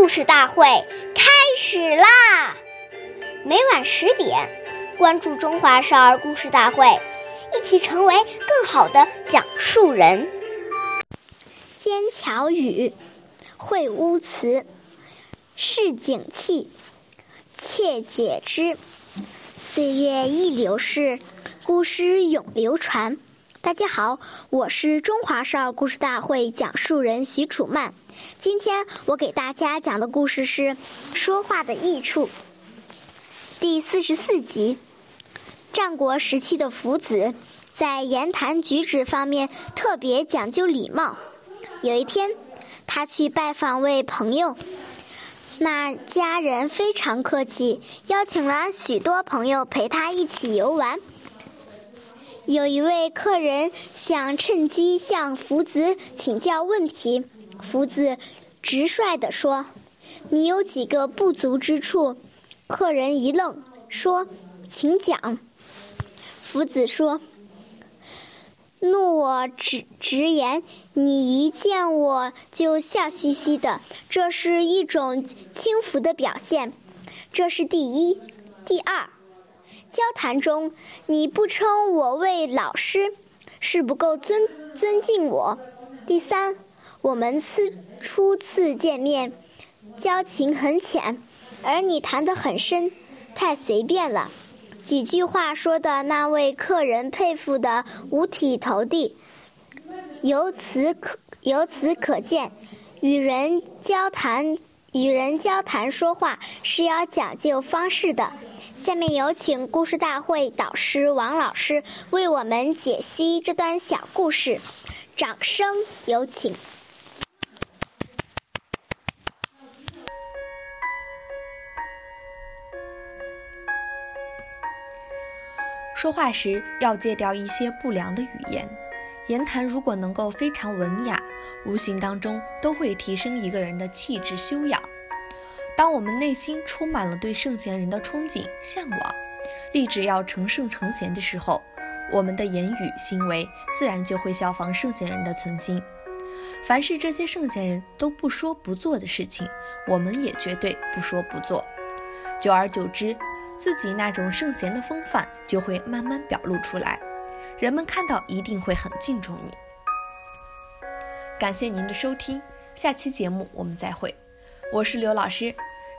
故事大会开始啦！每晚十点，关注《中华少儿故事大会》，一起成为更好的讲述人。尖巧语，会乌词，市井气，切解之。岁月易流逝，故事永流传。大家好，我是中华少儿故事大会讲述人许楚曼。今天我给大家讲的故事是《说话的益处》第四十四集。战国时期的夫子在言谈举止方面特别讲究礼貌。有一天，他去拜访位朋友，那家人非常客气，邀请了许多朋友陪他一起游玩。有一位客人想趁机向福子请教问题，福子直率地说：“你有几个不足之处？”客人一愣，说：“请讲。”福子说：“怒我直直言，你一见我就笑嘻嘻的，这是一种轻浮的表现，这是第一。第二。”交谈中，你不称我为老师，是不够尊尊敬我。第三，我们次初次见面，交情很浅，而你谈得很深，太随便了。几句话说的那位客人佩服得五体投地。由此可由此可见，与人交谈与人交谈说话是要讲究方式的。下面有请故事大会导师王老师为我们解析这段小故事，掌声有请。说话时要戒掉一些不良的语言，言谈如果能够非常文雅，无形当中都会提升一个人的气质修养。当我们内心充满了对圣贤人的憧憬、向往，立志要成圣成贤的时候，我们的言语行为自然就会效仿圣贤人的存心。凡是这些圣贤人都不说不做的事情，我们也绝对不说不做。久而久之，自己那种圣贤的风范就会慢慢表露出来，人们看到一定会很敬重你。感谢您的收听，下期节目我们再会。我是刘老师。